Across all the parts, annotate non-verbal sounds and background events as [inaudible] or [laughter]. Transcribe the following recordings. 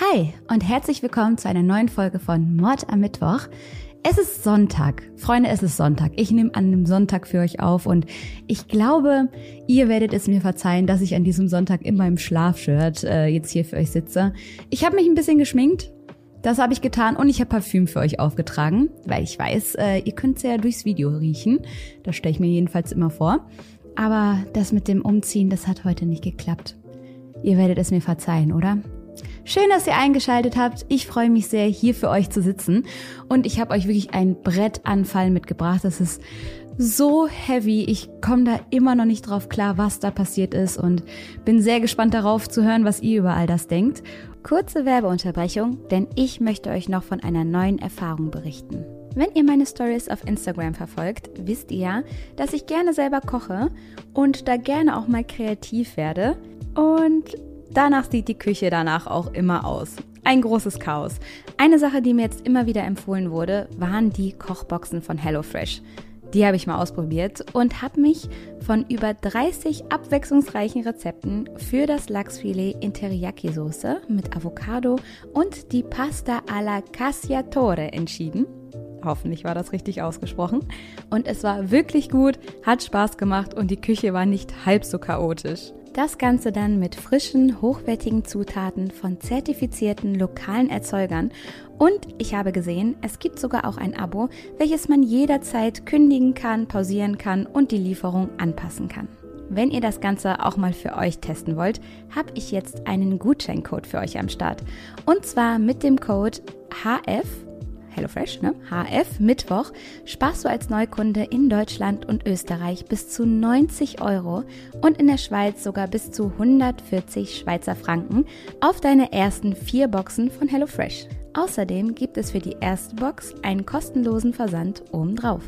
Hi und herzlich willkommen zu einer neuen Folge von Mord am Mittwoch. Es ist Sonntag. Freunde, es ist Sonntag. Ich nehme an einem Sonntag für euch auf und ich glaube, ihr werdet es mir verzeihen, dass ich an diesem Sonntag in meinem Schlafshirt äh, jetzt hier für euch sitze. Ich habe mich ein bisschen geschminkt. Das habe ich getan und ich habe Parfüm für euch aufgetragen, weil ich weiß, äh, ihr könnt es ja durchs Video riechen. Das stelle ich mir jedenfalls immer vor. Aber das mit dem Umziehen, das hat heute nicht geklappt. Ihr werdet es mir verzeihen, oder? Schön, dass ihr eingeschaltet habt. Ich freue mich sehr, hier für euch zu sitzen. Und ich habe euch wirklich ein Brettanfall mitgebracht. Das ist so heavy. Ich komme da immer noch nicht drauf klar, was da passiert ist und bin sehr gespannt darauf zu hören, was ihr über all das denkt. Kurze Werbeunterbrechung, denn ich möchte euch noch von einer neuen Erfahrung berichten. Wenn ihr meine Stories auf Instagram verfolgt, wisst ihr ja, dass ich gerne selber koche und da gerne auch mal kreativ werde. Und Danach sieht die Küche danach auch immer aus. Ein großes Chaos. Eine Sache, die mir jetzt immer wieder empfohlen wurde, waren die Kochboxen von HelloFresh. Die habe ich mal ausprobiert und habe mich von über 30 abwechslungsreichen Rezepten für das Lachsfilet in Teriyaki-Soße mit Avocado und die Pasta alla Cassiatore entschieden. Hoffentlich war das richtig ausgesprochen. Und es war wirklich gut, hat Spaß gemacht und die Küche war nicht halb so chaotisch. Das Ganze dann mit frischen, hochwertigen Zutaten von zertifizierten lokalen Erzeugern. Und ich habe gesehen, es gibt sogar auch ein Abo, welches man jederzeit kündigen kann, pausieren kann und die Lieferung anpassen kann. Wenn ihr das Ganze auch mal für euch testen wollt, habe ich jetzt einen Gutscheincode für euch am Start. Und zwar mit dem Code HF HelloFresh, ne? HF Mittwoch, sparst du als Neukunde in Deutschland und Österreich bis zu 90 Euro und in der Schweiz sogar bis zu 140 Schweizer Franken auf deine ersten vier Boxen von HelloFresh. Außerdem gibt es für die erste Box einen kostenlosen Versand obendrauf.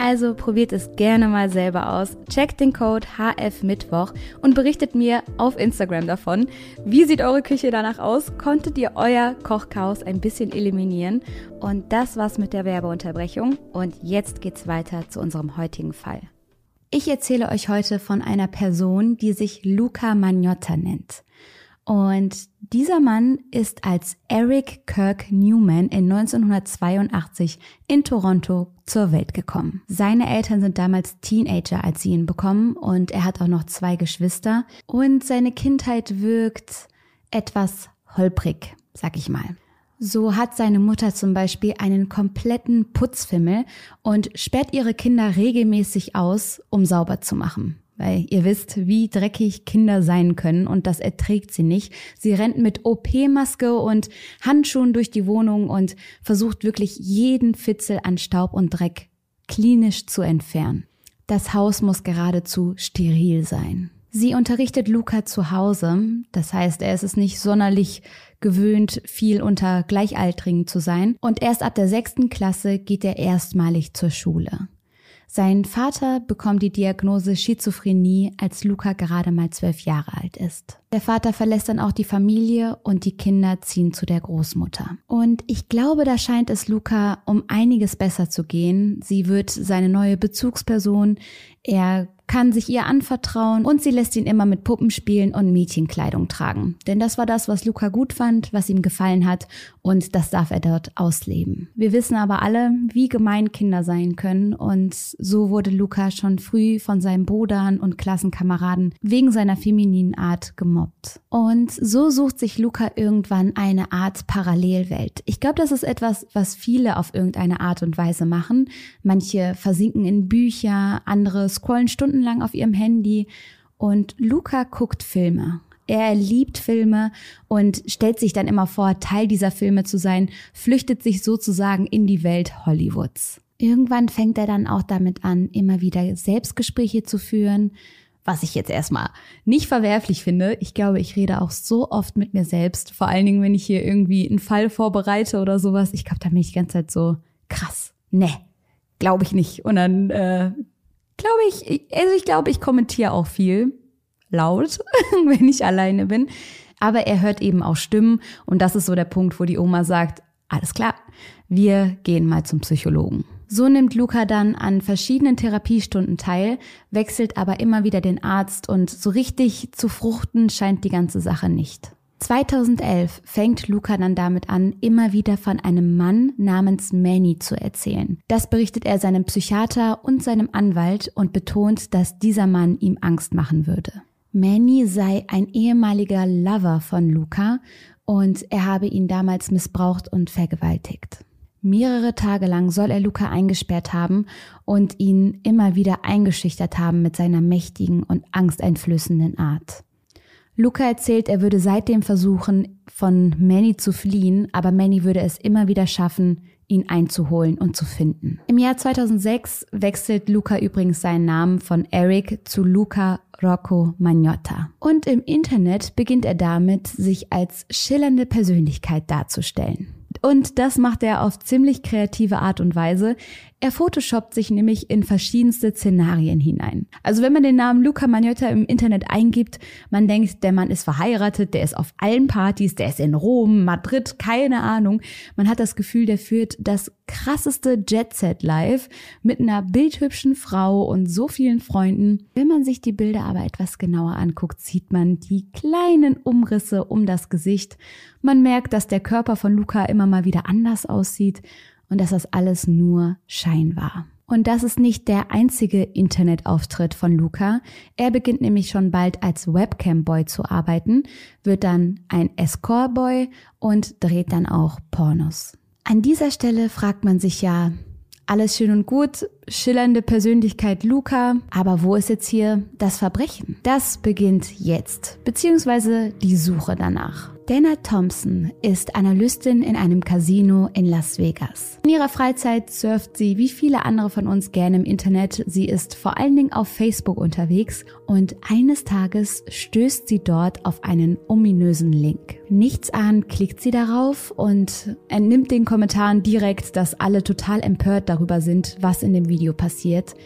Also probiert es gerne mal selber aus. Checkt den Code HFMittwoch und berichtet mir auf Instagram davon. Wie sieht eure Küche danach aus? Konntet ihr euer Kochchaos ein bisschen eliminieren? Und das war's mit der Werbeunterbrechung. Und jetzt geht's weiter zu unserem heutigen Fall. Ich erzähle euch heute von einer Person, die sich Luca Magnotta nennt. Und dieser Mann ist als Eric Kirk Newman in 1982 in Toronto zur Welt gekommen. Seine Eltern sind damals Teenager, als sie ihn bekommen und er hat auch noch zwei Geschwister und seine Kindheit wirkt etwas holprig, sag ich mal. So hat seine Mutter zum Beispiel einen kompletten Putzfimmel und sperrt ihre Kinder regelmäßig aus, um sauber zu machen weil ihr wisst, wie dreckig Kinder sein können und das erträgt sie nicht. Sie rennt mit OP-Maske und Handschuhen durch die Wohnung und versucht wirklich jeden Fitzel an Staub und Dreck klinisch zu entfernen. Das Haus muss geradezu steril sein. Sie unterrichtet Luca zu Hause, das heißt, er ist es nicht sonderlich gewöhnt, viel unter Gleichaltrigen zu sein, und erst ab der sechsten Klasse geht er erstmalig zur Schule. Sein Vater bekommt die Diagnose Schizophrenie, als Luca gerade mal zwölf Jahre alt ist. Der Vater verlässt dann auch die Familie und die Kinder ziehen zu der Großmutter. Und ich glaube, da scheint es Luca um einiges besser zu gehen. Sie wird seine neue Bezugsperson. Er kann sich ihr anvertrauen und sie lässt ihn immer mit Puppen spielen und Mädchenkleidung tragen. Denn das war das, was Luca gut fand, was ihm gefallen hat und das darf er dort ausleben. Wir wissen aber alle, wie gemein Kinder sein können und so wurde Luca schon früh von seinen Brudern und Klassenkameraden wegen seiner femininen Art gemobbt. Und so sucht sich Luca irgendwann eine Art Parallelwelt. Ich glaube, das ist etwas, was viele auf irgendeine Art und Weise machen. Manche versinken in Bücher, andere scrollen Stunden stundenlang auf ihrem Handy und Luca guckt Filme. Er liebt Filme und stellt sich dann immer vor, Teil dieser Filme zu sein, flüchtet sich sozusagen in die Welt Hollywoods. Irgendwann fängt er dann auch damit an, immer wieder Selbstgespräche zu führen, was ich jetzt erstmal nicht verwerflich finde. Ich glaube, ich rede auch so oft mit mir selbst, vor allen Dingen, wenn ich hier irgendwie einen Fall vorbereite oder sowas. Ich glaube, da bin ich die ganze Zeit so krass. Ne, glaube ich nicht. Und dann äh, glaube ich, also ich glaube, ich kommentiere auch viel laut, [laughs] wenn ich alleine bin. Aber er hört eben auch Stimmen und das ist so der Punkt, wo die Oma sagt, alles klar, wir gehen mal zum Psychologen. So nimmt Luca dann an verschiedenen Therapiestunden teil, wechselt aber immer wieder den Arzt und so richtig zu fruchten scheint die ganze Sache nicht. 2011 fängt Luca dann damit an, immer wieder von einem Mann namens Manny zu erzählen. Das berichtet er seinem Psychiater und seinem Anwalt und betont, dass dieser Mann ihm Angst machen würde. Manny sei ein ehemaliger Lover von Luca und er habe ihn damals missbraucht und vergewaltigt. Mehrere Tage lang soll er Luca eingesperrt haben und ihn immer wieder eingeschüchtert haben mit seiner mächtigen und angsteinflößenden Art. Luca erzählt, er würde seitdem versuchen, von Manny zu fliehen, aber Manny würde es immer wieder schaffen, ihn einzuholen und zu finden. Im Jahr 2006 wechselt Luca übrigens seinen Namen von Eric zu Luca Rocco Magnotta. Und im Internet beginnt er damit, sich als schillernde Persönlichkeit darzustellen. Und das macht er auf ziemlich kreative Art und Weise. Er photoshoppt sich nämlich in verschiedenste Szenarien hinein. Also wenn man den Namen Luca Magnotta im Internet eingibt, man denkt, der Mann ist verheiratet, der ist auf allen Partys, der ist in Rom, Madrid, keine Ahnung. Man hat das Gefühl, der führt das krasseste Jet-Set live mit einer bildhübschen Frau und so vielen Freunden. Wenn man sich die Bilder aber etwas genauer anguckt, sieht man die kleinen Umrisse um das Gesicht. Man merkt, dass der Körper von Luca immer mal wieder anders aussieht und dass das alles nur Schein war. Und das ist nicht der einzige Internetauftritt von Luca. Er beginnt nämlich schon bald als Webcam-Boy zu arbeiten, wird dann ein Escort-Boy und dreht dann auch Pornos. An dieser Stelle fragt man sich ja, alles schön und gut, schillernde Persönlichkeit Luca, aber wo ist jetzt hier das Verbrechen? Das beginnt jetzt, beziehungsweise die Suche danach. Dana Thompson ist Analystin in einem Casino in Las Vegas. In ihrer Freizeit surft sie wie viele andere von uns gerne im Internet. Sie ist vor allen Dingen auf Facebook unterwegs und eines Tages stößt sie dort auf einen ominösen Link. Nichts ahnt klickt sie darauf und entnimmt den Kommentaren direkt, dass alle total empört darüber sind, was in dem Video passiert.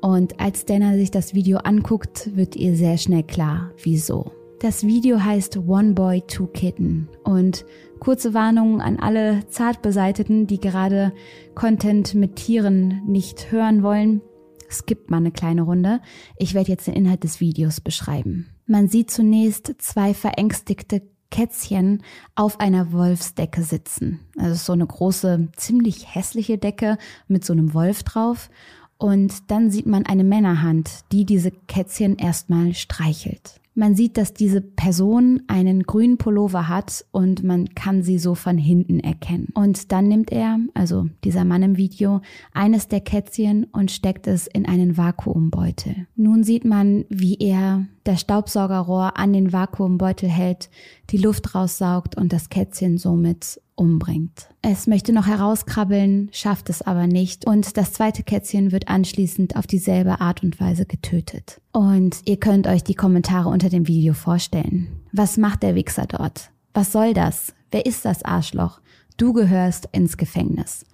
Und als Dana sich das Video anguckt, wird ihr sehr schnell klar, wieso. Das Video heißt One Boy, Two Kitten und kurze Warnung an alle Zartbeseiteten, die gerade Content mit Tieren nicht hören wollen. Skippt mal eine kleine Runde. Ich werde jetzt den Inhalt des Videos beschreiben. Man sieht zunächst zwei verängstigte Kätzchen auf einer Wolfsdecke sitzen. Also so eine große, ziemlich hässliche Decke mit so einem Wolf drauf. Und dann sieht man eine Männerhand, die diese Kätzchen erstmal streichelt. Man sieht, dass diese Person einen grünen Pullover hat und man kann sie so von hinten erkennen. Und dann nimmt er, also dieser Mann im Video, eines der Kätzchen und steckt es in einen Vakuumbeutel. Nun sieht man, wie er das Staubsaugerrohr an den Vakuumbeutel hält, die Luft raussaugt und das Kätzchen somit umbringt. Es möchte noch herauskrabbeln, schafft es aber nicht und das zweite Kätzchen wird anschließend auf dieselbe Art und Weise getötet. Und ihr könnt euch die Kommentare unter dem Video vorstellen. Was macht der Wichser dort? Was soll das? Wer ist das Arschloch? Du gehörst ins Gefängnis.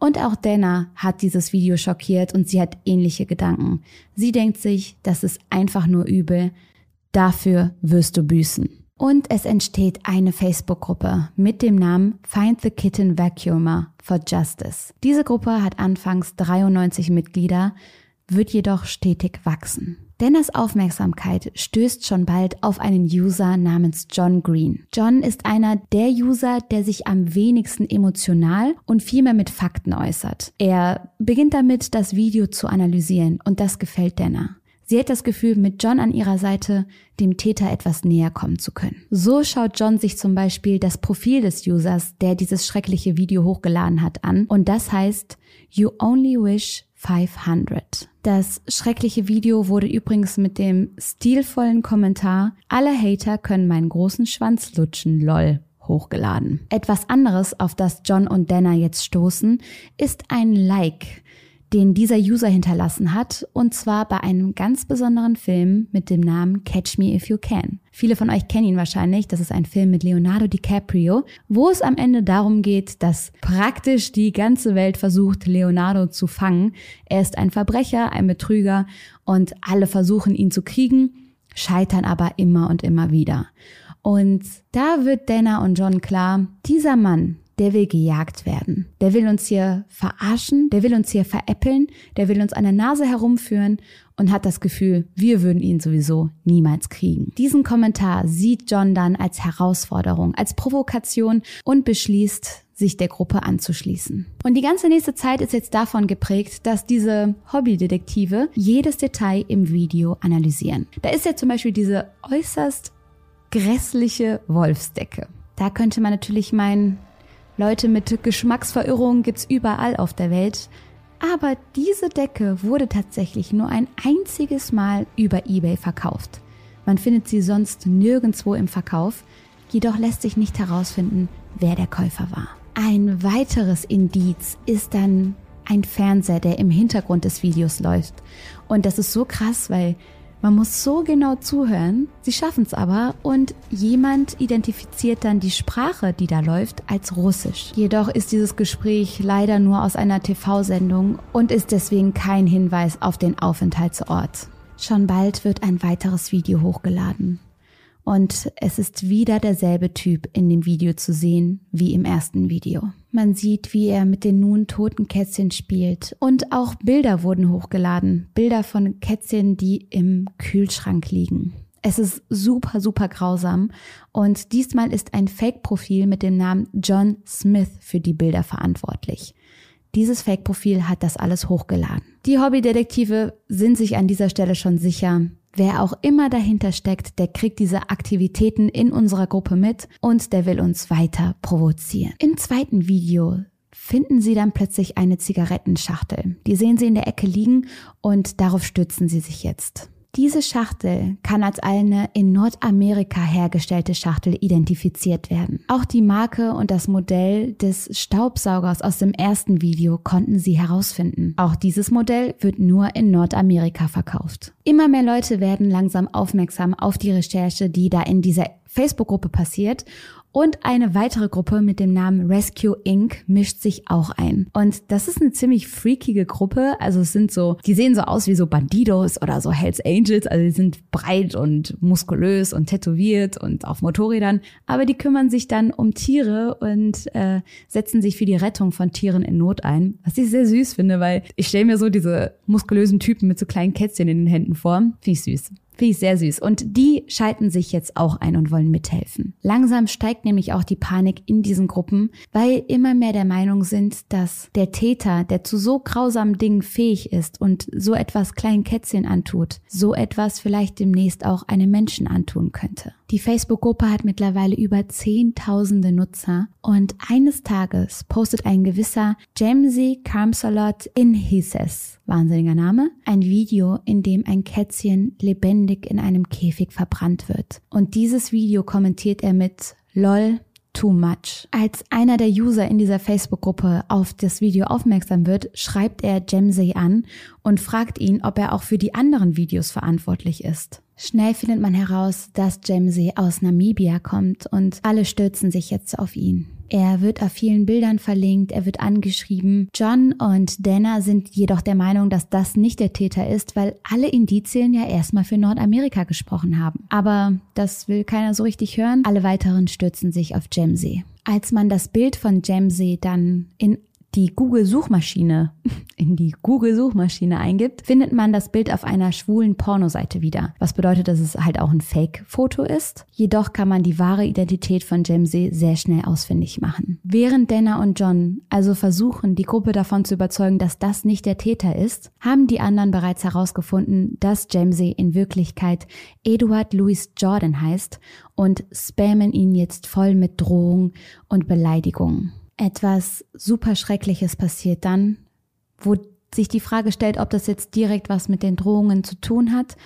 Und auch Dana hat dieses Video schockiert und sie hat ähnliche Gedanken. Sie denkt sich, das ist einfach nur übel. Dafür wirst du büßen. Und es entsteht eine Facebook-Gruppe mit dem Namen Find the Kitten Vacuumer for Justice. Diese Gruppe hat anfangs 93 Mitglieder, wird jedoch stetig wachsen. Denners Aufmerksamkeit stößt schon bald auf einen User namens John Green. John ist einer der User, der sich am wenigsten emotional und viel mehr mit Fakten äußert. Er beginnt damit, das Video zu analysieren und das gefällt Denner. Sie hat das Gefühl, mit John an ihrer Seite dem Täter etwas näher kommen zu können. So schaut John sich zum Beispiel das Profil des Users, der dieses schreckliche Video hochgeladen hat, an. Und das heißt, You only wish 500. Das schreckliche Video wurde übrigens mit dem stilvollen Kommentar Alle Hater können meinen großen Schwanz lutschen, lol hochgeladen. Etwas anderes, auf das John und Dana jetzt stoßen, ist ein Like den dieser User hinterlassen hat, und zwar bei einem ganz besonderen Film mit dem Namen Catch Me If You Can. Viele von euch kennen ihn wahrscheinlich. Das ist ein Film mit Leonardo DiCaprio, wo es am Ende darum geht, dass praktisch die ganze Welt versucht, Leonardo zu fangen. Er ist ein Verbrecher, ein Betrüger und alle versuchen ihn zu kriegen, scheitern aber immer und immer wieder. Und da wird Dana und John klar, dieser Mann, der will gejagt werden. Der will uns hier verarschen, der will uns hier veräppeln, der will uns an der Nase herumführen und hat das Gefühl, wir würden ihn sowieso niemals kriegen. Diesen Kommentar sieht John dann als Herausforderung, als Provokation und beschließt, sich der Gruppe anzuschließen. Und die ganze nächste Zeit ist jetzt davon geprägt, dass diese Hobbydetektive jedes Detail im Video analysieren. Da ist ja zum Beispiel diese äußerst grässliche Wolfsdecke. Da könnte man natürlich meinen, Leute mit Geschmacksverirrungen gibt's überall auf der Welt. Aber diese Decke wurde tatsächlich nur ein einziges Mal über eBay verkauft. Man findet sie sonst nirgendwo im Verkauf, jedoch lässt sich nicht herausfinden, wer der Käufer war. Ein weiteres Indiz ist dann ein Fernseher, der im Hintergrund des Videos läuft. Und das ist so krass, weil man muss so genau zuhören. Sie schaffen es aber und jemand identifiziert dann die Sprache, die da läuft, als Russisch. Jedoch ist dieses Gespräch leider nur aus einer TV-Sendung und ist deswegen kein Hinweis auf den Aufenthaltsort. Schon bald wird ein weiteres Video hochgeladen. Und es ist wieder derselbe Typ in dem Video zu sehen wie im ersten Video. Man sieht, wie er mit den nun toten Kätzchen spielt. Und auch Bilder wurden hochgeladen. Bilder von Kätzchen, die im Kühlschrank liegen. Es ist super, super grausam. Und diesmal ist ein Fake-Profil mit dem Namen John Smith für die Bilder verantwortlich. Dieses Fake-Profil hat das alles hochgeladen. Die Hobbydetektive sind sich an dieser Stelle schon sicher, Wer auch immer dahinter steckt, der kriegt diese Aktivitäten in unserer Gruppe mit und der will uns weiter provozieren. Im zweiten Video finden sie dann plötzlich eine Zigarettenschachtel. Die sehen sie in der Ecke liegen und darauf stützen sie sich jetzt. Diese Schachtel kann als eine in Nordamerika hergestellte Schachtel identifiziert werden. Auch die Marke und das Modell des Staubsaugers aus dem ersten Video konnten sie herausfinden. Auch dieses Modell wird nur in Nordamerika verkauft. Immer mehr Leute werden langsam aufmerksam auf die Recherche, die da in dieser Facebook-Gruppe passiert und eine weitere Gruppe mit dem Namen Rescue Inc. mischt sich auch ein. Und das ist eine ziemlich freakige Gruppe. Also es sind so, die sehen so aus wie so Bandidos oder so Hells Angels. Also die sind breit und muskulös und tätowiert und auf Motorrädern. Aber die kümmern sich dann um Tiere und äh, setzen sich für die Rettung von Tieren in Not ein. Was ich sehr süß finde, weil ich stelle mir so diese muskulösen Typen mit so kleinen Kätzchen in den Händen vor. Finde ich süß. Finde ich sehr süß. Und die schalten sich jetzt auch ein und wollen mithelfen. Langsam steigt nämlich auch die Panik in diesen Gruppen, weil immer mehr der Meinung sind, dass der Täter, der zu so grausamen Dingen fähig ist und so etwas kleinen Kätzchen antut, so etwas vielleicht demnächst auch einem Menschen antun könnte. Die Facebook-Gruppe hat mittlerweile über zehntausende Nutzer und eines Tages postet ein gewisser Jamesy Carmsalot in Hisses, wahnsinniger Name, ein Video, in dem ein Kätzchen lebendig in einem Käfig verbrannt wird. Und dieses Video kommentiert er mit LOL, too much. Als einer der User in dieser Facebook-Gruppe auf das Video aufmerksam wird, schreibt er Jemsey an und fragt ihn, ob er auch für die anderen Videos verantwortlich ist. Schnell findet man heraus, dass Jemsey aus Namibia kommt und alle stürzen sich jetzt auf ihn. Er wird auf vielen Bildern verlinkt, er wird angeschrieben. John und Dana sind jedoch der Meinung, dass das nicht der Täter ist, weil alle Indizien ja erstmal für Nordamerika gesprochen haben. Aber das will keiner so richtig hören. Alle weiteren stürzen sich auf Jamsey. Als man das Bild von Jamsey dann in die Google-Suchmaschine, [laughs] in die Google-Suchmaschine eingibt, findet man das Bild auf einer schwulen Pornoseite wieder. Was bedeutet, dass es halt auch ein Fake-Foto ist. Jedoch kann man die wahre Identität von Jamsey sehr schnell ausfindig machen. Während Dana und John also versuchen, die Gruppe davon zu überzeugen, dass das nicht der Täter ist, haben die anderen bereits herausgefunden, dass Jamsey in Wirklichkeit Edward Louis Jordan heißt und spammen ihn jetzt voll mit Drohungen und Beleidigungen etwas super Schreckliches passiert dann, wo sich die Frage stellt, ob das jetzt direkt was mit den Drohungen zu tun hat.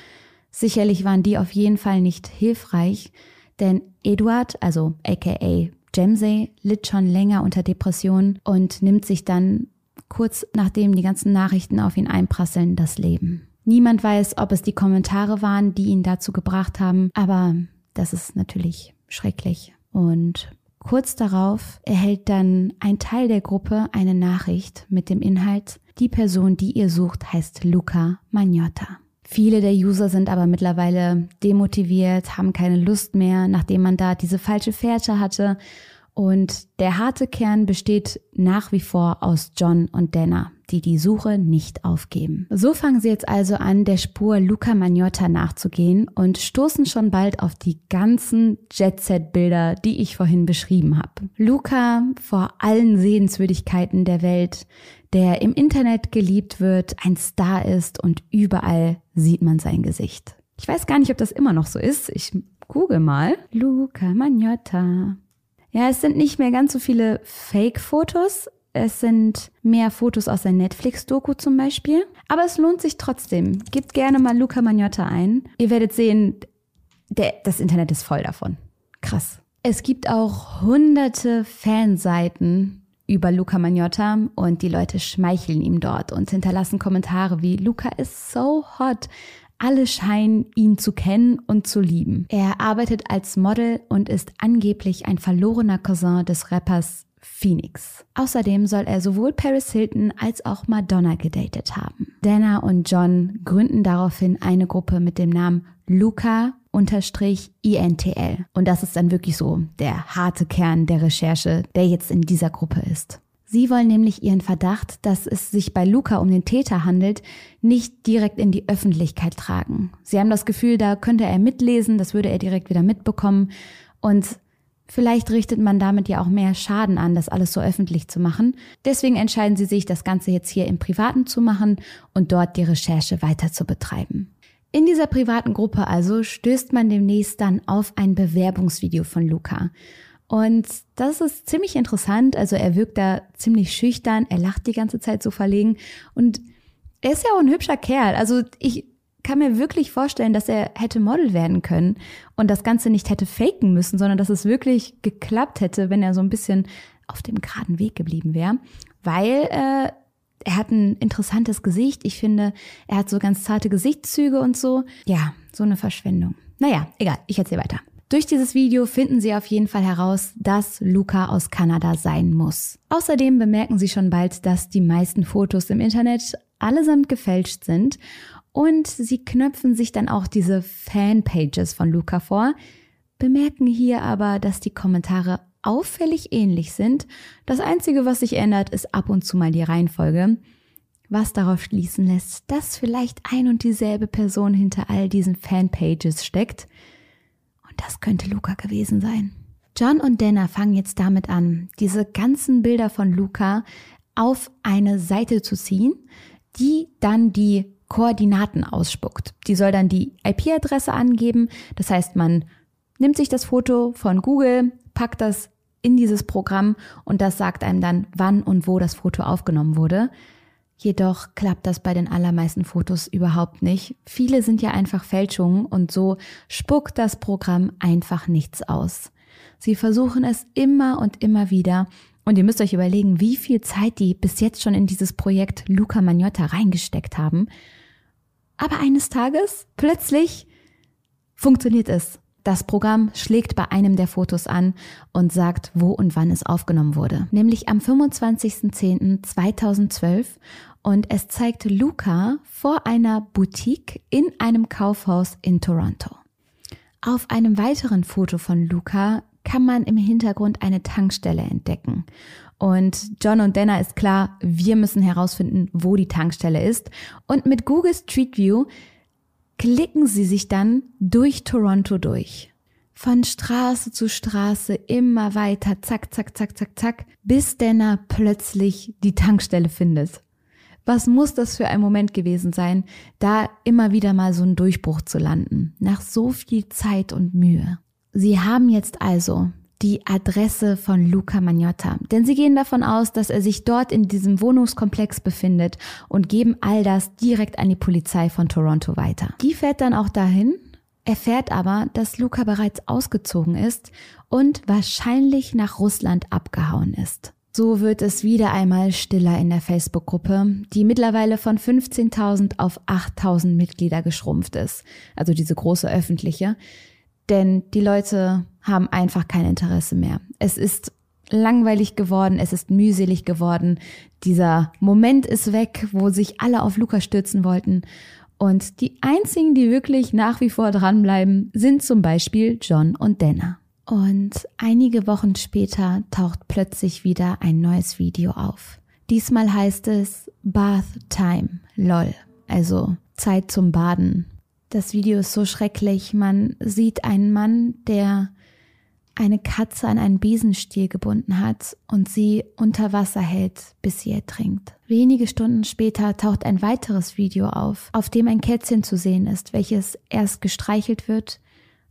Sicherlich waren die auf jeden Fall nicht hilfreich, denn Eduard, also aka Jemsey, litt schon länger unter Depressionen und nimmt sich dann kurz nachdem die ganzen Nachrichten auf ihn einprasseln das Leben. Niemand weiß, ob es die Kommentare waren, die ihn dazu gebracht haben, aber das ist natürlich schrecklich. Und Kurz darauf erhält dann ein Teil der Gruppe eine Nachricht mit dem Inhalt, die Person, die ihr sucht, heißt Luca Magnotta. Viele der User sind aber mittlerweile demotiviert, haben keine Lust mehr, nachdem man da diese falsche Fährte hatte Und der harte Kern besteht nach wie vor aus John und Dana, die die Suche nicht aufgeben. So fangen sie jetzt also an, der Spur Luca Magnotta nachzugehen und stoßen schon bald auf die ganzen Jet-Set-Bilder, die ich vorhin beschrieben habe. Luca vor allen Sehenswürdigkeiten der Welt, der im Internet geliebt wird, ein Star ist und überall sieht man sein Gesicht. Ich weiß gar nicht, ob das immer noch so ist. Ich google mal. Luca Magnotta. Ja, es sind nicht mehr ganz so viele Fake-Fotos. Es sind mehr Fotos aus der Netflix-Doku zum Beispiel. Aber es lohnt sich trotzdem. Gebt gerne mal Luca Magnotta ein. Ihr werdet sehen, der, das Internet ist voll davon. Krass. Es gibt auch hunderte Fanseiten über Luca Magnotta und die Leute schmeicheln ihm dort und hinterlassen Kommentare wie Luca ist so hot. Alle scheinen ihn zu kennen und zu lieben. Er arbeitet als Model und ist angeblich ein verlorener Cousin des Rappers Phoenix. Außerdem soll er sowohl Paris Hilton als auch Madonna gedatet haben. Dana und John gründen daraufhin eine Gruppe mit dem Namen Luca unterstrich INTL. Und das ist dann wirklich so der harte Kern der Recherche, der jetzt in dieser Gruppe ist. Sie wollen nämlich ihren Verdacht, dass es sich bei Luca um den Täter handelt, nicht direkt in die Öffentlichkeit tragen. Sie haben das Gefühl, da könnte er mitlesen, das würde er direkt wieder mitbekommen und vielleicht richtet man damit ja auch mehr Schaden an, das alles so öffentlich zu machen. Deswegen entscheiden sie sich, das Ganze jetzt hier im Privaten zu machen und dort die Recherche weiter zu betreiben. In dieser privaten Gruppe also stößt man demnächst dann auf ein Bewerbungsvideo von Luca. Und das ist ziemlich interessant. Also er wirkt da ziemlich schüchtern, er lacht die ganze Zeit so verlegen und er ist ja auch ein hübscher Kerl. Also ich kann mir wirklich vorstellen, dass er hätte Model werden können und das Ganze nicht hätte faken müssen, sondern dass es wirklich geklappt hätte, wenn er so ein bisschen auf dem geraden Weg geblieben wäre. Weil äh, er hat ein interessantes Gesicht. Ich finde, er hat so ganz zarte Gesichtszüge und so. Ja, so eine Verschwendung. Naja, egal, ich erzähle weiter. Durch dieses Video finden Sie auf jeden Fall heraus, dass Luca aus Kanada sein muss. Außerdem bemerken Sie schon bald, dass die meisten Fotos im Internet allesamt gefälscht sind und Sie knöpfen sich dann auch diese Fanpages von Luca vor, bemerken hier aber, dass die Kommentare auffällig ähnlich sind. Das Einzige, was sich ändert, ist ab und zu mal die Reihenfolge, was darauf schließen lässt, dass vielleicht ein und dieselbe Person hinter all diesen Fanpages steckt. Das könnte Luca gewesen sein. John und Dana fangen jetzt damit an, diese ganzen Bilder von Luca auf eine Seite zu ziehen, die dann die Koordinaten ausspuckt. Die soll dann die IP-Adresse angeben. Das heißt, man nimmt sich das Foto von Google, packt das in dieses Programm und das sagt einem dann, wann und wo das Foto aufgenommen wurde. Jedoch klappt das bei den allermeisten Fotos überhaupt nicht. Viele sind ja einfach Fälschungen und so spuckt das Programm einfach nichts aus. Sie versuchen es immer und immer wieder und ihr müsst euch überlegen, wie viel Zeit die bis jetzt schon in dieses Projekt Luca Magnotta reingesteckt haben. Aber eines Tages, plötzlich, funktioniert es. Das Programm schlägt bei einem der Fotos an und sagt, wo und wann es aufgenommen wurde. Nämlich am 25.10.2012 und es zeigt Luca vor einer Boutique in einem Kaufhaus in Toronto. Auf einem weiteren Foto von Luca kann man im Hintergrund eine Tankstelle entdecken. Und John und Dana ist klar, wir müssen herausfinden, wo die Tankstelle ist. Und mit Google Street View klicken sie sich dann durch Toronto durch. Von Straße zu Straße immer weiter, zack, zack, zack, zack, zack, bis Denner plötzlich die Tankstelle findet. Was muss das für ein Moment gewesen sein, da immer wieder mal so einen Durchbruch zu landen, nach so viel Zeit und Mühe. Sie haben jetzt also die Adresse von Luca Magnotta. Denn sie gehen davon aus, dass er sich dort in diesem Wohnungskomplex befindet und geben all das direkt an die Polizei von Toronto weiter. Die fährt dann auch dahin, erfährt aber, dass Luca bereits ausgezogen ist und wahrscheinlich nach Russland abgehauen ist. So wird es wieder einmal stiller in der Facebook-Gruppe, die mittlerweile von 15.000 auf 8.000 Mitglieder geschrumpft ist. Also diese große öffentliche. Denn die Leute haben einfach kein Interesse mehr. Es ist langweilig geworden, es ist mühselig geworden. Dieser Moment ist weg, wo sich alle auf Luca stürzen wollten. Und die einzigen, die wirklich nach wie vor dranbleiben, sind zum Beispiel John und Dana. Und einige Wochen später taucht plötzlich wieder ein neues Video auf. Diesmal heißt es Bath Time, lol, also Zeit zum Baden. Das Video ist so schrecklich. Man sieht einen Mann, der eine Katze an einen Besenstiel gebunden hat und sie unter Wasser hält, bis sie ertrinkt. Wenige Stunden später taucht ein weiteres Video auf, auf dem ein Kätzchen zu sehen ist, welches erst gestreichelt wird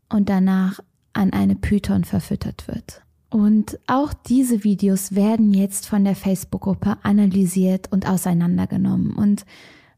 und danach an eine Python verfüttert wird. Und auch diese Videos werden jetzt von der Facebook-Gruppe analysiert und auseinandergenommen. Und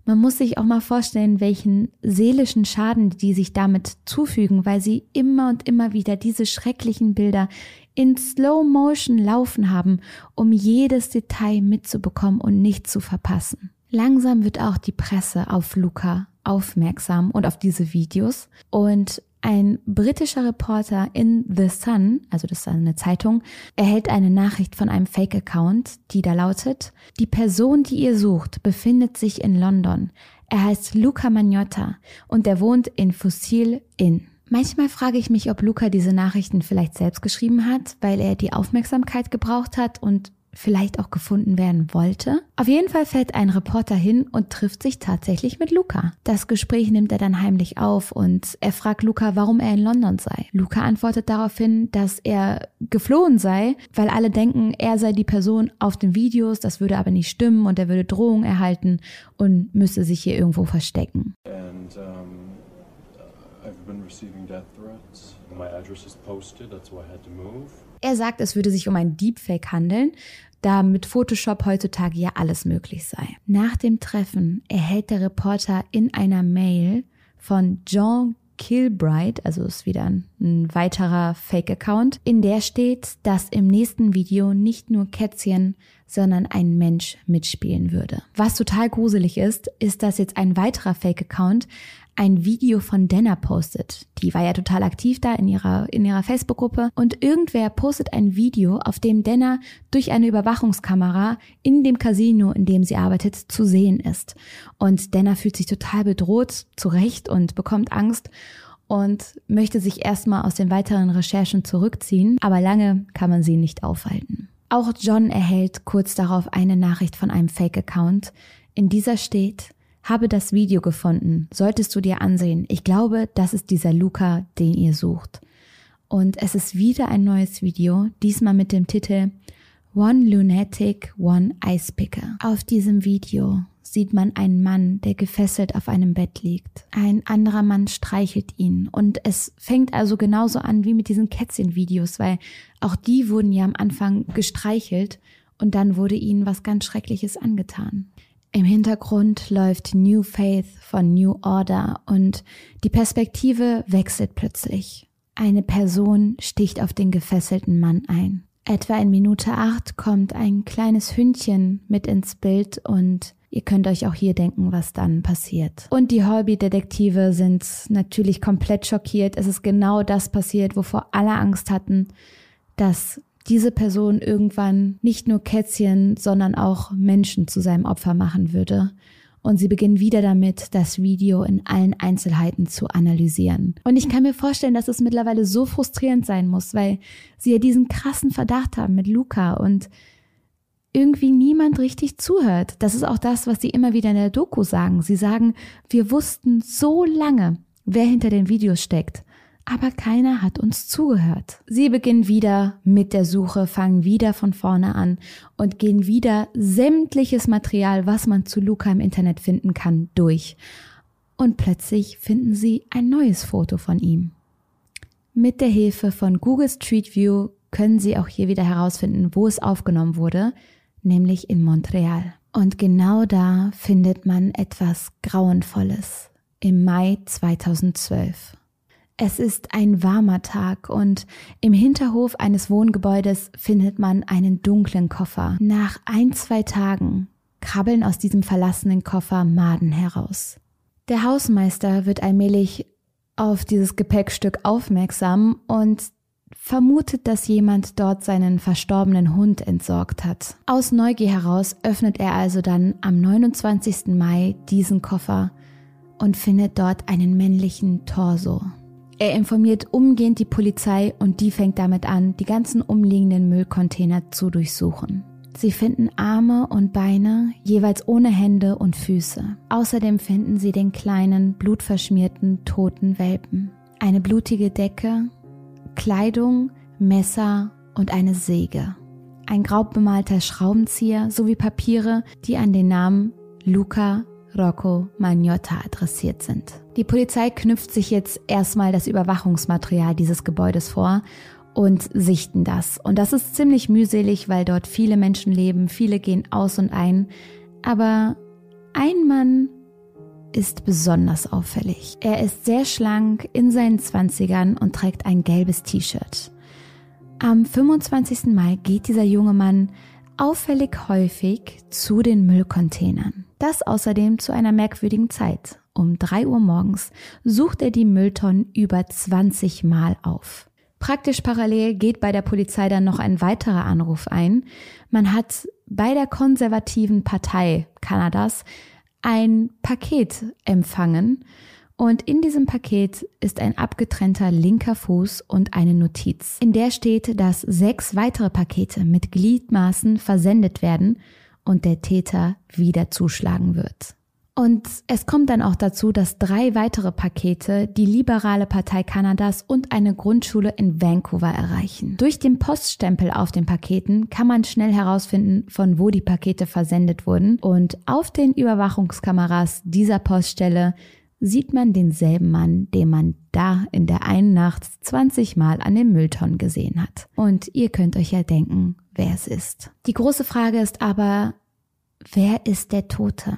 man muss sich auch mal vorstellen, welchen seelischen Schaden die sich damit zufügen, weil sie immer und immer wieder diese schrecklichen Bilder in Slow Motion laufen haben, um jedes Detail mitzubekommen und nicht zu verpassen. Langsam wird auch die Presse auf Luca aufmerksam und auf diese Videos und ein britischer Reporter in The Sun, also das ist eine Zeitung, erhält eine Nachricht von einem Fake-Account, die da lautet, die Person, die ihr sucht, befindet sich in London. Er heißt Luca Magnotta und er wohnt in Fossil Inn. Manchmal frage ich mich, ob Luca diese Nachrichten vielleicht selbst geschrieben hat, weil er die Aufmerksamkeit gebraucht hat und vielleicht auch gefunden werden wollte. Auf jeden Fall fährt ein Reporter hin und trifft sich tatsächlich mit Luca. Das Gespräch nimmt er dann heimlich auf und er fragt Luca, warum er in London sei. Luca antwortet daraufhin, dass er geflohen sei, weil alle denken, er sei die Person auf den Videos, das würde aber nicht stimmen und er würde Drohungen erhalten und müsse sich hier irgendwo verstecken. And, um, I've been receiving death threats. My address is posted, that's why I had to move. Er sagt, es würde sich um ein Deepfake handeln, da mit Photoshop heutzutage ja alles möglich sei. Nach dem Treffen erhält der Reporter in einer Mail von John Kilbride, also ist wieder ein, ein weiterer Fake-Account, in der steht, dass im nächsten Video nicht nur Kätzchen, sondern ein Mensch mitspielen würde. Was total gruselig ist, ist, dass jetzt ein weiterer Fake-Account ein Video von Denner postet. Die war ja total aktiv da in ihrer, in ihrer Facebook-Gruppe und irgendwer postet ein Video, auf dem Denner durch eine Überwachungskamera in dem Casino, in dem sie arbeitet, zu sehen ist. Und Denner fühlt sich total bedroht, zurecht und bekommt Angst und möchte sich erstmal aus den weiteren Recherchen zurückziehen, aber lange kann man sie nicht aufhalten. Auch John erhält kurz darauf eine Nachricht von einem Fake-Account. In dieser steht, habe das Video gefunden, solltest du dir ansehen. Ich glaube, das ist dieser Luca, den ihr sucht. Und es ist wieder ein neues Video, diesmal mit dem Titel One Lunatic, One Ice Picker. Auf diesem Video sieht man einen Mann, der gefesselt auf einem Bett liegt. Ein anderer Mann streichelt ihn. Und es fängt also genauso an wie mit diesen Kätzchen-Videos, weil auch die wurden ja am Anfang gestreichelt und dann wurde ihnen was ganz Schreckliches angetan. Im Hintergrund läuft New Faith von New Order und die Perspektive wechselt plötzlich. Eine Person sticht auf den gefesselten Mann ein. Etwa in Minute acht kommt ein kleines Hündchen mit ins Bild und ihr könnt euch auch hier denken, was dann passiert. Und die Holby-Detektive sind natürlich komplett schockiert. Es ist genau das passiert, wovor alle Angst hatten, dass diese Person irgendwann nicht nur Kätzchen, sondern auch Menschen zu seinem Opfer machen würde. Und sie beginnen wieder damit, das Video in allen Einzelheiten zu analysieren. Und ich kann mir vorstellen, dass es mittlerweile so frustrierend sein muss, weil sie ja diesen krassen Verdacht haben mit Luca und irgendwie niemand richtig zuhört. Das ist auch das, was sie immer wieder in der Doku sagen. Sie sagen, wir wussten so lange, wer hinter den Videos steckt aber keiner hat uns zugehört. Sie beginnen wieder mit der Suche, fangen wieder von vorne an und gehen wieder sämtliches Material, was man zu Luca im Internet finden kann, durch. Und plötzlich finden sie ein neues Foto von ihm. Mit der Hilfe von Google Street View können sie auch hier wieder herausfinden, wo es aufgenommen wurde, nämlich in Montreal. Und genau da findet man etwas Grauenvolles im Mai 2012. Es ist ein warmer Tag und im Hinterhof eines Wohngebäudes findet man einen dunklen Koffer. Nach ein, zwei Tagen krabbeln aus diesem verlassenen Koffer Maden heraus. Der Hausmeister wird allmählich auf dieses Gepäckstück aufmerksam und vermutet, dass jemand dort seinen verstorbenen Hund entsorgt hat. Aus Neugier heraus öffnet er also dann am 29. Mai diesen Koffer und findet dort einen männlichen Torso. Er informiert umgehend die Polizei und die fängt damit an, die ganzen umliegenden Müllcontainer zu durchsuchen. Sie finden Arme und Beine, jeweils ohne Hände und Füße. Außerdem finden sie den kleinen, blutverschmierten, toten Welpen. Eine blutige Decke, Kleidung, Messer und eine Säge. Ein grau bemalter Schraubenzieher sowie Papiere, die an den Namen Luca Rocco Magnotta adressiert sind. Die Polizei knüpft sich jetzt erstmal das Überwachungsmaterial dieses Gebäudes vor und sichten das. Und das ist ziemlich mühselig, weil dort viele Menschen leben, viele gehen aus und ein. Aber ein Mann ist besonders auffällig. Er ist sehr schlank in seinen Zwanzigern und trägt ein gelbes T-Shirt. Am 25. Mai geht dieser junge Mann auffällig häufig zu den Müllcontainern. Das außerdem zu einer merkwürdigen Zeit. Um 3 Uhr morgens sucht er die Mülltonnen über 20 Mal auf. Praktisch parallel geht bei der Polizei dann noch ein weiterer Anruf ein. Man hat bei der konservativen Partei Kanadas ein Paket empfangen und in diesem Paket ist ein abgetrennter linker Fuß und eine Notiz, in der steht, dass sechs weitere Pakete mit Gliedmaßen versendet werden und der Täter wieder zuschlagen wird. Und es kommt dann auch dazu, dass drei weitere Pakete die Liberale Partei Kanadas und eine Grundschule in Vancouver erreichen. Durch den Poststempel auf den Paketen kann man schnell herausfinden, von wo die Pakete versendet wurden. Und auf den Überwachungskameras dieser Poststelle sieht man denselben Mann, den man da in der einen Nacht 20 Mal an den Mülltonnen gesehen hat. Und ihr könnt euch ja denken, wer es ist. Die große Frage ist aber, wer ist der Tote?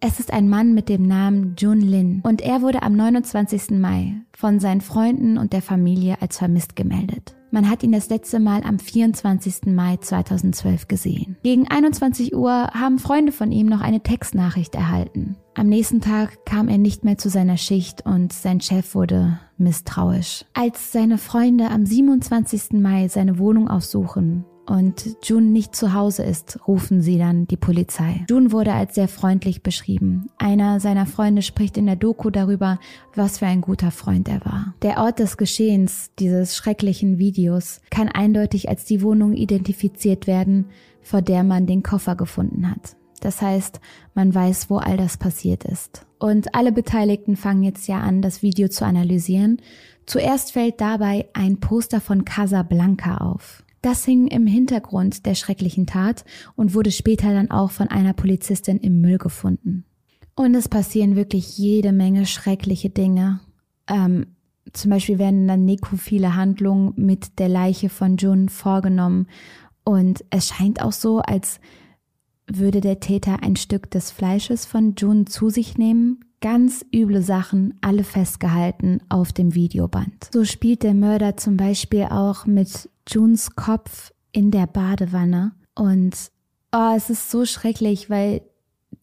Es ist ein Mann mit dem Namen Jun Lin und er wurde am 29. Mai von seinen Freunden und der Familie als vermisst gemeldet. Man hat ihn das letzte Mal am 24. Mai 2012 gesehen. Gegen 21 Uhr haben Freunde von ihm noch eine Textnachricht erhalten. Am nächsten Tag kam er nicht mehr zu seiner Schicht und sein Chef wurde misstrauisch. Als seine Freunde am 27. Mai seine Wohnung aufsuchen, und June nicht zu Hause ist, rufen sie dann die Polizei. June wurde als sehr freundlich beschrieben. Einer seiner Freunde spricht in der Doku darüber, was für ein guter Freund er war. Der Ort des Geschehens dieses schrecklichen Videos kann eindeutig als die Wohnung identifiziert werden, vor der man den Koffer gefunden hat. Das heißt, man weiß, wo all das passiert ist. Und alle Beteiligten fangen jetzt ja an, das Video zu analysieren. Zuerst fällt dabei ein Poster von Casablanca auf. Das hing im Hintergrund der schrecklichen Tat und wurde später dann auch von einer Polizistin im Müll gefunden. Und es passieren wirklich jede Menge schreckliche Dinge. Ähm, zum Beispiel werden dann nekrophile Handlungen mit der Leiche von Jun vorgenommen. Und es scheint auch so, als würde der Täter ein Stück des Fleisches von Jun zu sich nehmen. Ganz üble Sachen, alle festgehalten auf dem Videoband. So spielt der Mörder zum Beispiel auch mit Junes Kopf in der Badewanne und oh, es ist so schrecklich, weil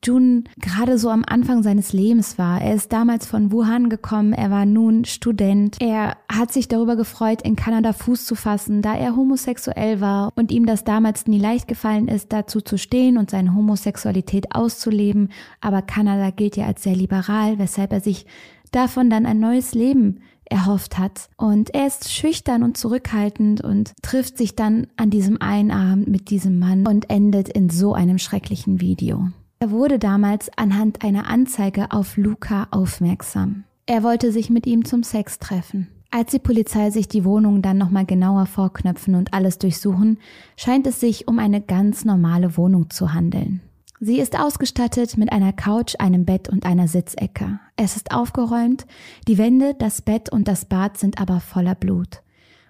Jun gerade so am Anfang seines Lebens war. Er ist damals von Wuhan gekommen, er war nun Student. Er hat sich darüber gefreut, in Kanada Fuß zu fassen, da er homosexuell war und ihm das damals nie leicht gefallen ist, dazu zu stehen und seine Homosexualität auszuleben. Aber Kanada gilt ja als sehr liberal, weshalb er sich davon dann ein neues Leben erhofft hat. Und er ist schüchtern und zurückhaltend und trifft sich dann an diesem einen Abend mit diesem Mann und endet in so einem schrecklichen Video. Er wurde damals anhand einer Anzeige auf Luca aufmerksam. Er wollte sich mit ihm zum Sex treffen. Als die Polizei sich die Wohnung dann nochmal genauer vorknöpfen und alles durchsuchen, scheint es sich um eine ganz normale Wohnung zu handeln. Sie ist ausgestattet mit einer Couch, einem Bett und einer Sitzecke. Es ist aufgeräumt, die Wände, das Bett und das Bad sind aber voller Blut.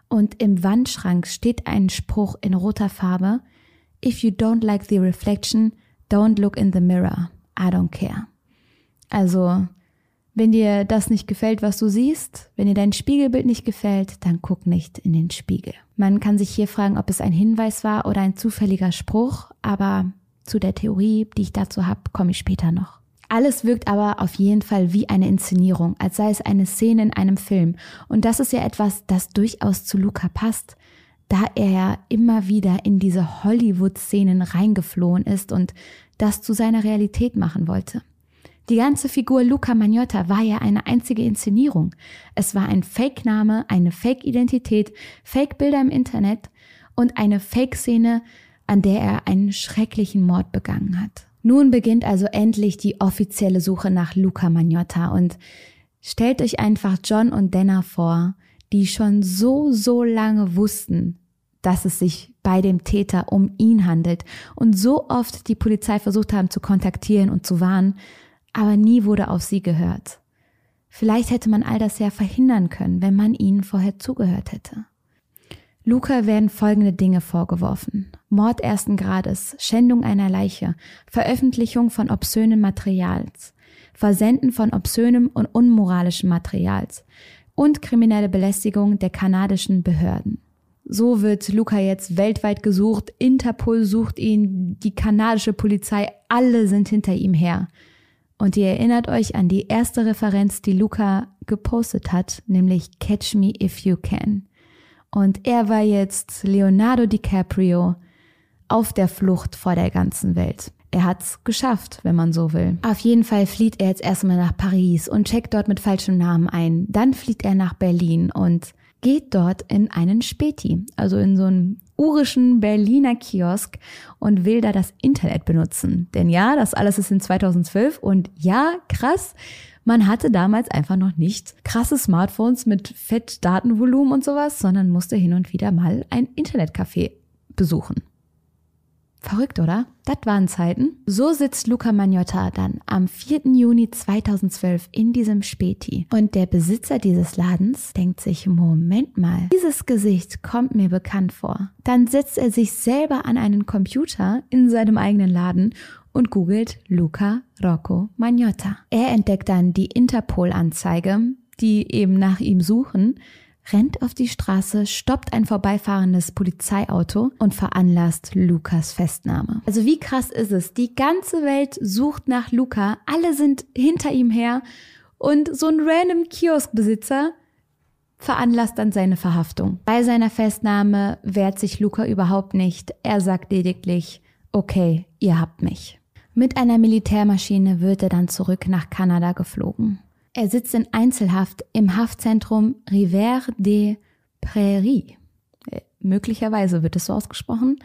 Und im Wandschrank steht ein Spruch in roter Farbe If you don't like the reflection, don't look in the mirror. I don't care. Also, wenn dir das nicht gefällt, was du siehst, wenn dir dein Spiegelbild nicht gefällt, dann guck nicht in den Spiegel. Man kann sich hier fragen, ob es ein Hinweis war oder ein zufälliger Spruch, aber zu der Theorie, die ich dazu habe, komme ich später noch. Alles wirkt aber auf jeden Fall wie eine Inszenierung, als sei es eine Szene in einem Film. Und das ist ja etwas, das durchaus zu Luca passt, da er ja immer wieder in diese Hollywood-Szenen reingeflohen ist und das zu seiner Realität machen wollte. Die ganze Figur Luca Magnotta war ja eine einzige Inszenierung. Es war ein Fake-Name, eine Fake-Identität, Fake-Bilder im Internet und eine Fake-Szene, an der er einen schrecklichen Mord begangen hat. Nun beginnt also endlich die offizielle Suche nach Luca Magnotta und stellt euch einfach John und Dana vor, die schon so, so lange wussten, dass es sich bei dem Täter um ihn handelt und so oft die Polizei versucht haben zu kontaktieren und zu warnen, aber nie wurde auf sie gehört. Vielleicht hätte man all das ja verhindern können, wenn man ihnen vorher zugehört hätte. Luca werden folgende Dinge vorgeworfen. Mord ersten Grades, Schändung einer Leiche, Veröffentlichung von obszönen Materials, Versenden von obszönem und unmoralischem Materials und kriminelle Belästigung der kanadischen Behörden. So wird Luca jetzt weltweit gesucht, Interpol sucht ihn, die kanadische Polizei, alle sind hinter ihm her. Und ihr erinnert euch an die erste Referenz, die Luca gepostet hat, nämlich Catch Me If You Can. Und er war jetzt Leonardo DiCaprio auf der Flucht vor der ganzen Welt. Er hat's geschafft, wenn man so will. Auf jeden Fall flieht er jetzt erstmal nach Paris und checkt dort mit falschem Namen ein. Dann flieht er nach Berlin und geht dort in einen Späti, also in so einen urischen Berliner Kiosk und will da das Internet benutzen. Denn ja, das alles ist in 2012 und ja, krass, man hatte damals einfach noch nicht krasse Smartphones mit fett Datenvolumen und sowas, sondern musste hin und wieder mal ein Internetcafé besuchen. Verrückt, oder? Das waren Zeiten. So sitzt Luca Magnotta dann am 4. Juni 2012 in diesem Späti. Und der Besitzer dieses Ladens denkt sich, Moment mal, dieses Gesicht kommt mir bekannt vor. Dann setzt er sich selber an einen Computer in seinem eigenen Laden und googelt Luca Rocco Magnotta. Er entdeckt dann die Interpol-Anzeige, die eben nach ihm suchen, rennt auf die Straße, stoppt ein vorbeifahrendes Polizeiauto und veranlasst Lukas Festnahme. Also wie krass ist es? Die ganze Welt sucht nach Luca, alle sind hinter ihm her und so ein random Kioskbesitzer veranlasst dann seine Verhaftung. Bei seiner Festnahme wehrt sich Luca überhaupt nicht. Er sagt lediglich, okay, ihr habt mich. Mit einer Militärmaschine wird er dann zurück nach Kanada geflogen. Er sitzt in Einzelhaft im Haftzentrum Rivière des Prairies. Äh, möglicherweise wird es so ausgesprochen.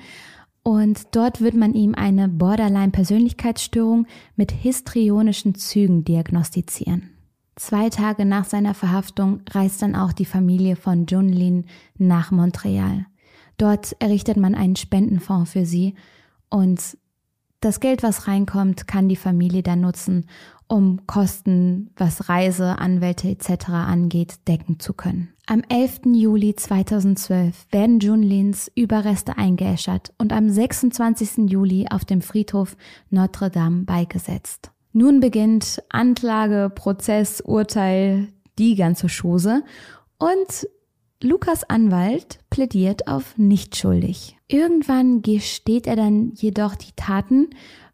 Und dort wird man ihm eine Borderline-Persönlichkeitsstörung mit histrionischen Zügen diagnostizieren. Zwei Tage nach seiner Verhaftung reist dann auch die Familie von Junlin nach Montreal. Dort errichtet man einen Spendenfonds für sie und das Geld, was reinkommt, kann die Familie dann nutzen, um Kosten, was Reise, Anwälte etc. angeht, decken zu können. Am 11. Juli 2012 werden Junlins Überreste eingeäschert und am 26. Juli auf dem Friedhof Notre Dame beigesetzt. Nun beginnt Anklage, Prozess, Urteil, die ganze Chose und Lukas Anwalt plädiert auf nicht schuldig. Irgendwann gesteht er dann jedoch die Taten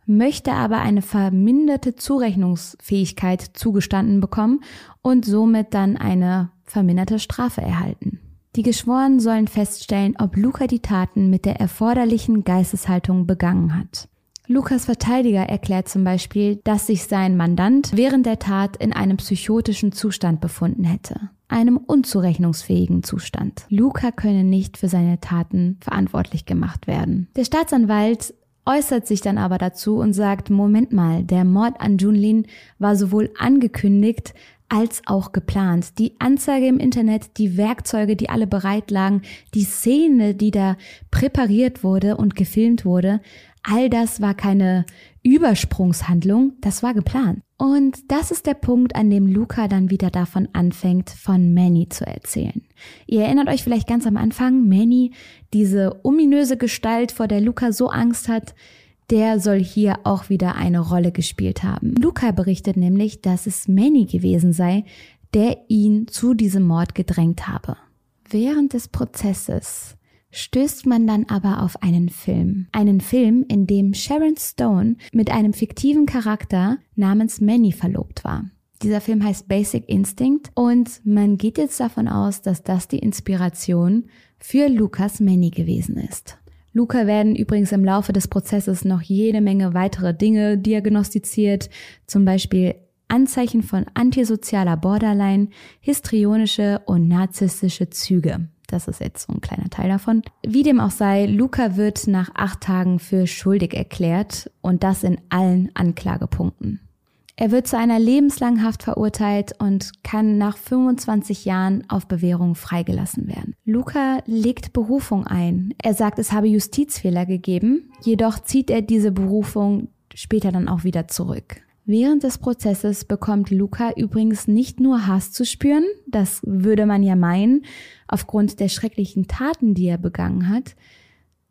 möchte aber eine verminderte Zurechnungsfähigkeit zugestanden bekommen und somit dann eine verminderte Strafe erhalten. Die Geschworenen sollen feststellen, ob Luca die Taten mit der erforderlichen Geisteshaltung begangen hat. Lukas Verteidiger erklärt zum Beispiel, dass sich sein Mandant während der Tat in einem psychotischen Zustand befunden hätte, einem unzurechnungsfähigen Zustand. Luca könne nicht für seine Taten verantwortlich gemacht werden. Der Staatsanwalt äußert sich dann aber dazu und sagt, Moment mal, der Mord an Junlin war sowohl angekündigt als auch geplant. Die Anzeige im Internet, die Werkzeuge, die alle bereit lagen, die Szene, die da präpariert wurde und gefilmt wurde, all das war keine Übersprungshandlung, das war geplant. Und das ist der Punkt, an dem Luca dann wieder davon anfängt, von Manny zu erzählen. Ihr erinnert euch vielleicht ganz am Anfang, Manny, diese ominöse Gestalt, vor der Luca so Angst hat, der soll hier auch wieder eine Rolle gespielt haben. Luca berichtet nämlich, dass es Manny gewesen sei, der ihn zu diesem Mord gedrängt habe. Während des Prozesses stößt man dann aber auf einen Film. Einen Film, in dem Sharon Stone mit einem fiktiven Charakter namens Manny verlobt war. Dieser Film heißt Basic Instinct und man geht jetzt davon aus, dass das die Inspiration für Lucas Manny gewesen ist. Luca werden übrigens im Laufe des Prozesses noch jede Menge weitere Dinge diagnostiziert, zum Beispiel Anzeichen von antisozialer Borderline, histrionische und narzisstische Züge. Das ist jetzt so ein kleiner Teil davon. Wie dem auch sei, Luca wird nach acht Tagen für schuldig erklärt und das in allen Anklagepunkten. Er wird zu einer lebenslangen Haft verurteilt und kann nach 25 Jahren auf Bewährung freigelassen werden. Luca legt Berufung ein. Er sagt, es habe Justizfehler gegeben, jedoch zieht er diese Berufung später dann auch wieder zurück. Während des Prozesses bekommt Luca übrigens nicht nur Hass zu spüren, das würde man ja meinen, aufgrund der schrecklichen Taten, die er begangen hat,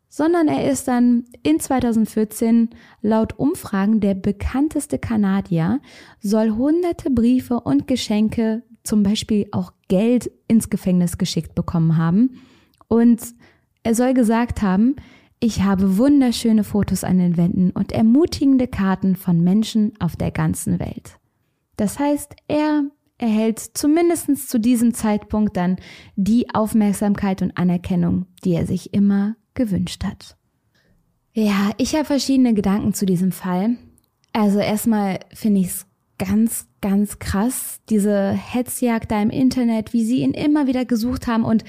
sondern er ist dann in 2014 laut Umfragen der bekannteste Kanadier, soll hunderte Briefe und Geschenke, zum Beispiel auch Geld ins Gefängnis geschickt bekommen haben. Und er soll gesagt haben, ich habe wunderschöne Fotos an den Wänden und ermutigende Karten von Menschen auf der ganzen Welt. Das heißt, er erhält zumindest zu diesem Zeitpunkt dann die Aufmerksamkeit und Anerkennung, die er sich immer gewünscht hat. Ja, ich habe verschiedene Gedanken zu diesem Fall. Also erstmal finde ich es ganz, ganz krass, diese Hetzjagd da im Internet, wie sie ihn immer wieder gesucht haben und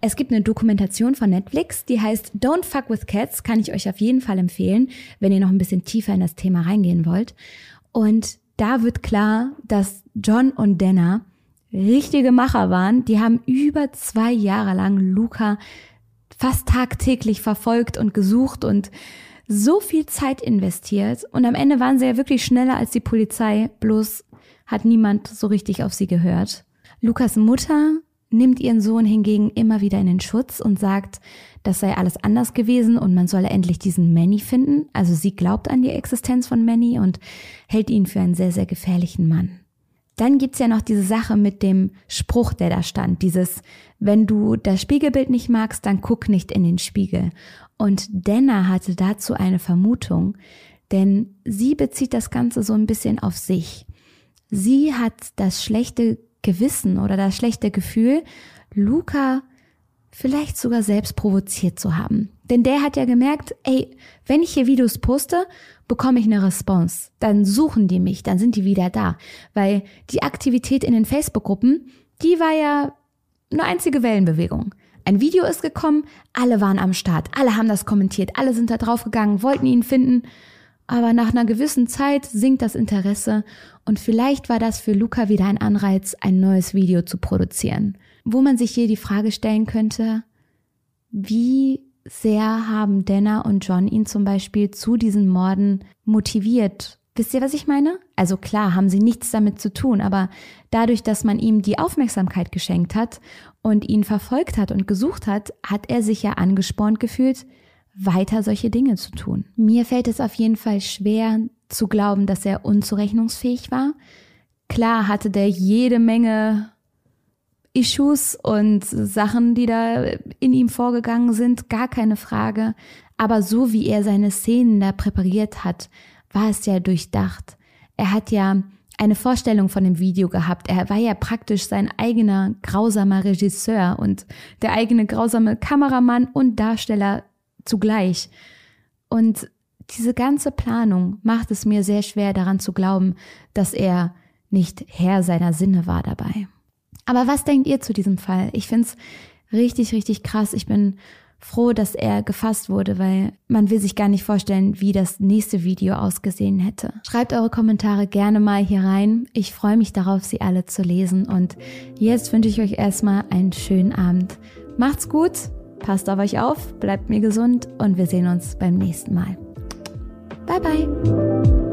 es gibt eine Dokumentation von Netflix, die heißt Don't Fuck with Cats, kann ich euch auf jeden Fall empfehlen, wenn ihr noch ein bisschen tiefer in das Thema reingehen wollt. Und da wird klar, dass John und Dana richtige Macher waren. Die haben über zwei Jahre lang Luca fast tagtäglich verfolgt und gesucht und so viel Zeit investiert. Und am Ende waren sie ja wirklich schneller als die Polizei, bloß hat niemand so richtig auf sie gehört. Lukas Mutter nimmt ihren Sohn hingegen immer wieder in den Schutz und sagt, das sei alles anders gewesen und man solle endlich diesen Manny finden. Also sie glaubt an die Existenz von Manny und hält ihn für einen sehr, sehr gefährlichen Mann. Dann gibt's ja noch diese Sache mit dem Spruch, der da stand. Dieses, wenn du das Spiegelbild nicht magst, dann guck nicht in den Spiegel. Und Denna hatte dazu eine Vermutung, denn sie bezieht das Ganze so ein bisschen auf sich. Sie hat das schlechte Gewissen oder das schlechte Gefühl, Luca vielleicht sogar selbst provoziert zu haben. Denn der hat ja gemerkt, ey, wenn ich hier Videos poste, bekomme ich eine Response. Dann suchen die mich, dann sind die wieder da. Weil die Aktivität in den Facebook-Gruppen, die war ja eine einzige Wellenbewegung. Ein Video ist gekommen, alle waren am Start, alle haben das kommentiert, alle sind da draufgegangen, wollten ihn finden. Aber nach einer gewissen Zeit sinkt das Interesse und vielleicht war das für Luca wieder ein Anreiz, ein neues Video zu produzieren. Wo man sich hier die Frage stellen könnte, wie sehr haben Dana und John ihn zum Beispiel zu diesen Morden motiviert. Wisst ihr, was ich meine? Also klar, haben sie nichts damit zu tun, aber dadurch, dass man ihm die Aufmerksamkeit geschenkt hat und ihn verfolgt hat und gesucht hat, hat er sich ja angespornt gefühlt, weiter solche Dinge zu tun. Mir fällt es auf jeden Fall schwer zu glauben, dass er unzurechnungsfähig war. Klar hatte der jede Menge Issues und Sachen, die da in ihm vorgegangen sind, gar keine Frage. Aber so wie er seine Szenen da präpariert hat, war es ja durchdacht. Er hat ja eine Vorstellung von dem Video gehabt. Er war ja praktisch sein eigener grausamer Regisseur und der eigene grausame Kameramann und Darsteller zugleich. Und diese ganze Planung macht es mir sehr schwer daran zu glauben, dass er nicht Herr seiner Sinne war dabei. Aber was denkt ihr zu diesem Fall? Ich find's richtig, richtig krass. Ich bin froh, dass er gefasst wurde, weil man will sich gar nicht vorstellen, wie das nächste Video ausgesehen hätte. Schreibt eure Kommentare gerne mal hier rein. Ich freue mich darauf, sie alle zu lesen. Und jetzt wünsche ich euch erstmal einen schönen Abend. Macht's gut, passt auf euch auf, bleibt mir gesund und wir sehen uns beim nächsten Mal. Bye bye.